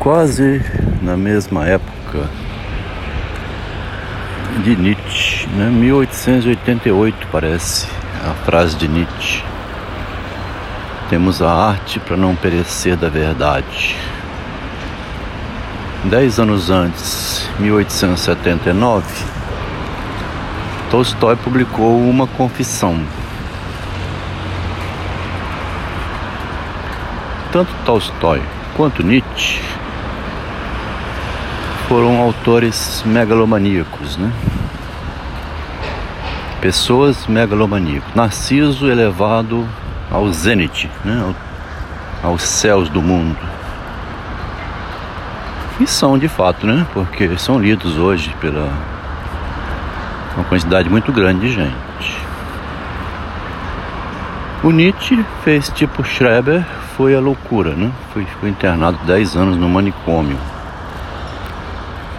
quase na mesma época de Nietzsche, né? 1888 parece a frase de Nietzsche. Temos a arte para não perecer da verdade. Dez anos antes, 1879, Tolstói publicou uma confissão. Tanto Tolstói quanto Nietzsche foram autores megalomaníacos, né? Pessoas megalomaníacas. Narciso elevado ao zênite, né? aos céus do mundo. E são de fato, né? Porque são lidos hoje pela uma quantidade muito grande de gente. O Nietzsche fez tipo Schreber, foi a loucura, né? Foi, foi internado 10 anos no manicômio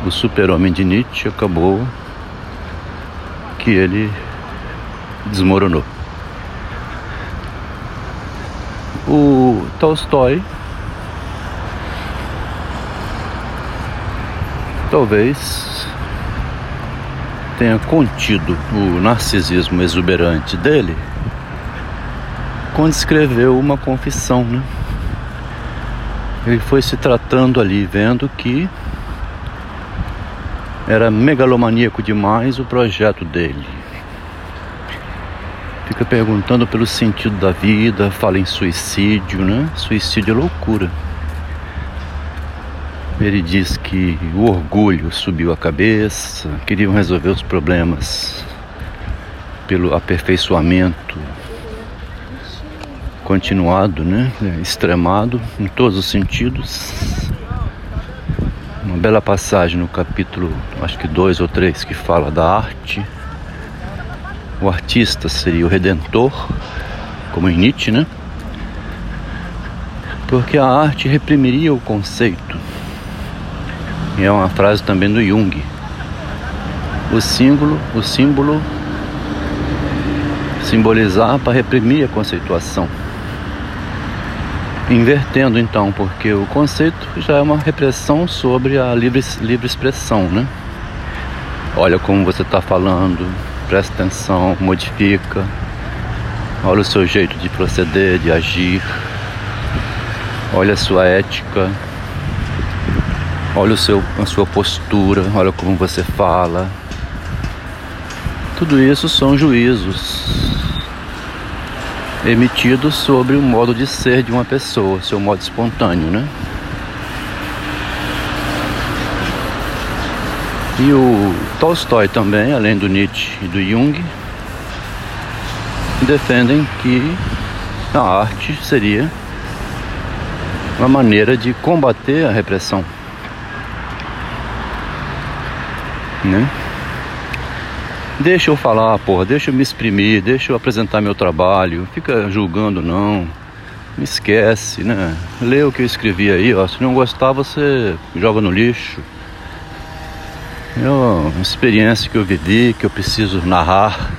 o super-homem de Nietzsche acabou que ele desmoronou. O Tolstói talvez tenha contido o narcisismo exuberante dele quando escreveu uma confissão, né? Ele foi se tratando ali, vendo que era megalomaníaco demais o projeto dele. Fica perguntando pelo sentido da vida, fala em suicídio, né? Suicídio é loucura. Ele diz que o orgulho subiu a cabeça, queriam resolver os problemas pelo aperfeiçoamento continuado, né? Extremado em todos os sentidos uma bela passagem no capítulo, acho que dois ou três, que fala da arte. O artista seria o redentor, como em Nietzsche, né? Porque a arte reprimiria o conceito. E é uma frase também do Jung. O símbolo, o símbolo simbolizar para reprimir a conceituação. Invertendo então, porque o conceito já é uma repressão sobre a livre, livre expressão, né? Olha como você está falando, presta atenção, modifica, olha o seu jeito de proceder, de agir, olha a sua ética, olha o seu, a sua postura, olha como você fala. Tudo isso são juízos emitido sobre o modo de ser de uma pessoa, seu modo espontâneo, né? E o Tolstói também, além do Nietzsche e do Jung, defendem que a arte seria uma maneira de combater a repressão. Né? Deixa eu falar, porra, deixa eu me exprimir, deixa eu apresentar meu trabalho. Fica julgando não. Me esquece, né? Lê o que eu escrevi aí, ó. Se não gostar, você joga no lixo. É uma experiência que eu vivi, que eu preciso narrar.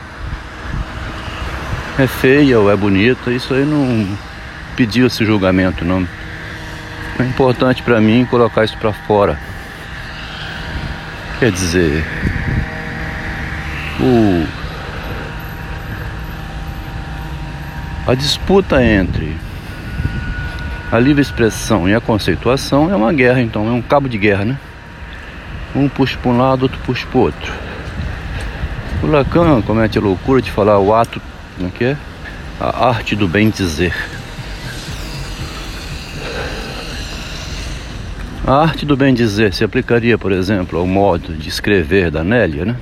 É feia ou é bonita, isso aí não pediu esse julgamento, não. É importante para mim colocar isso para fora. Quer dizer, o a disputa entre a livre expressão e a conceituação é uma guerra, então, é um cabo de guerra, né? Um puxa para um lado, outro puxa para o outro. O Lacan comete a loucura de falar o ato, como é é? A arte do bem dizer. A arte do bem dizer se aplicaria, por exemplo, ao modo de escrever da Nélia, né?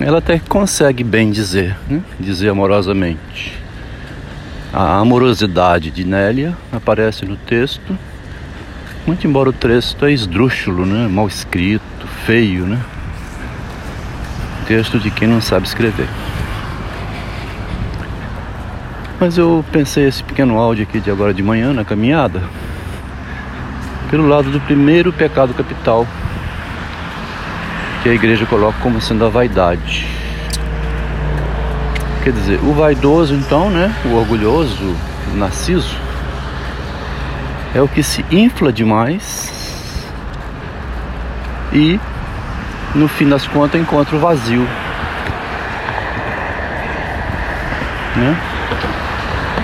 Ela até consegue bem dizer, né? dizer amorosamente. A amorosidade de Nélia aparece no texto, muito embora o texto é esdrúxulo, né? mal escrito, feio, né? Texto de quem não sabe escrever. Mas eu pensei esse pequeno áudio aqui de agora de manhã na caminhada, pelo lado do primeiro pecado capital que a igreja coloca como sendo a vaidade. Quer dizer, o vaidoso então, né, o orgulhoso, o narciso, é o que se infla demais e no fim das contas encontra o vazio. Né?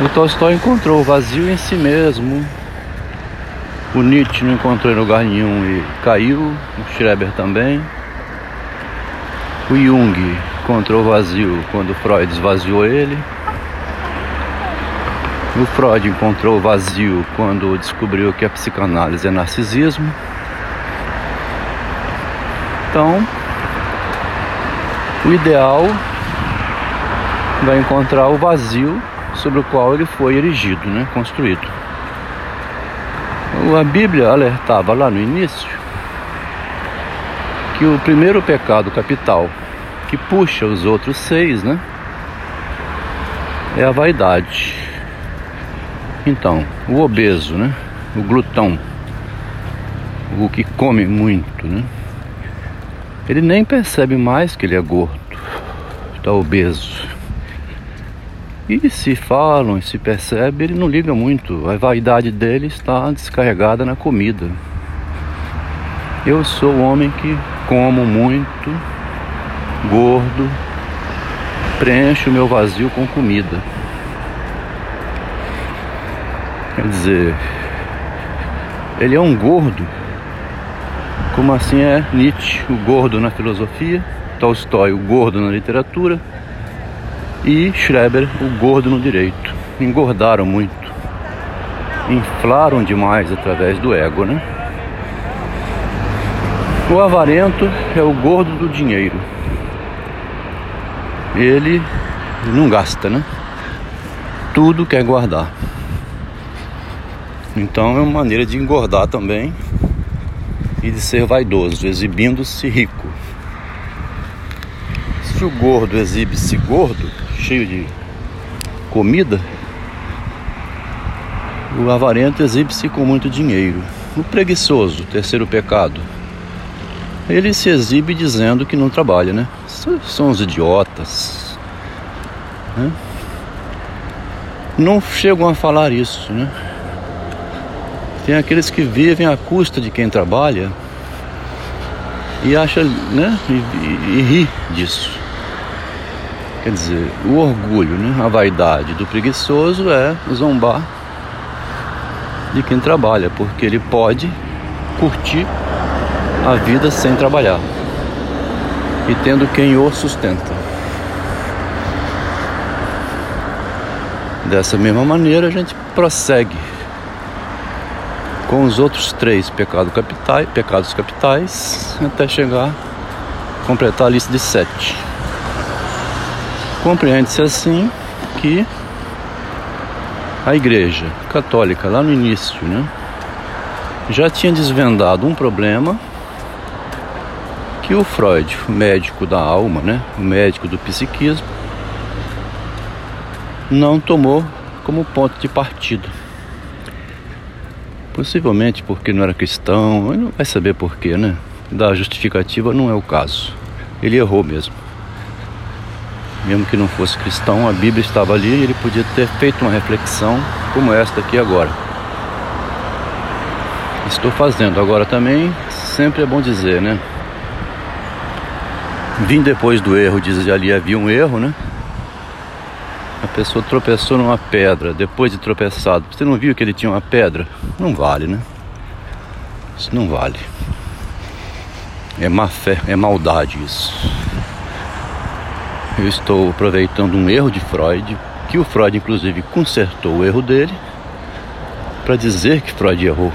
O Tolstói encontrou o vazio em si mesmo. O Nietzsche não encontrou em lugar nenhum e caiu. O Schreber também. O Jung encontrou o vazio quando Freud esvaziou ele. O Freud encontrou o vazio quando descobriu que a psicanálise é narcisismo. Então, o ideal vai encontrar o vazio sobre o qual ele foi erigido, né, construído. A Bíblia alertava lá no início que o primeiro pecado capital que puxa os outros seis, né, é a vaidade. Então, o obeso, né, o glutão, o que come muito, né, ele nem percebe mais que ele é gordo, está obeso. E se falam se percebe, ele não liga muito. A vaidade dele está descarregada na comida. Eu sou o homem que como muito, gordo, preencho o meu vazio com comida. Quer dizer, ele é um gordo. Como assim é Nietzsche, o gordo na filosofia, Tolstói, o gordo na literatura e Schreber, o gordo no direito. Engordaram muito, inflaram demais através do ego, né? O avarento é o gordo do dinheiro. Ele não gasta, né? Tudo quer guardar. Então é uma maneira de engordar também e de ser vaidoso, exibindo-se rico. Se o gordo exibe-se gordo, cheio de comida, o avarento exibe-se com muito dinheiro. O preguiçoso, terceiro pecado, ele se exibe dizendo que não trabalha, né? São os idiotas. Né? Não chegam a falar isso, né? Tem aqueles que vivem à custa de quem trabalha e acha, né? E, e, e ri disso. Quer dizer, o orgulho, né? a vaidade do preguiçoso é zombar de quem trabalha, porque ele pode curtir a vida sem trabalhar e tendo quem o sustenta. Dessa mesma maneira, a gente prossegue com os outros três pecados capitais, pecados capitais até chegar a completar a lista de sete. Compreende-se assim que a Igreja Católica, lá no início, né, já tinha desvendado um problema que o Freud, o médico da alma, né, o médico do psiquismo, não tomou como ponto de partida. Possivelmente porque não era cristão, não vai saber porquê, né? Da justificativa não é o caso. Ele errou mesmo mesmo que não fosse cristão, a Bíblia estava ali e ele podia ter feito uma reflexão como esta aqui agora. Estou fazendo agora também, sempre é bom dizer, né? Vim depois do erro, diz ali havia um erro, né? A pessoa tropeçou numa pedra, depois de tropeçado. Você não viu que ele tinha uma pedra? Não vale, né? Isso não vale. É má fé, é maldade isso eu estou aproveitando um erro de Freud, que o Freud inclusive consertou o erro dele, para dizer que Freud errou.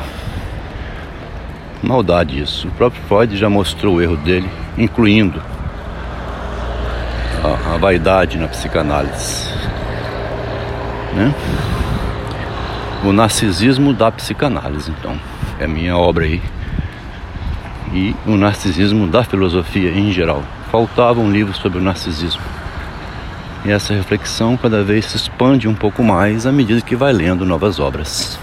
Maldade isso. O próprio Freud já mostrou o erro dele, incluindo a, a vaidade na psicanálise. Né? O narcisismo da psicanálise, então, é minha obra aí. E o narcisismo da filosofia em geral faltava um livro sobre o narcisismo. E essa reflexão cada vez se expande um pouco mais à medida que vai lendo novas obras.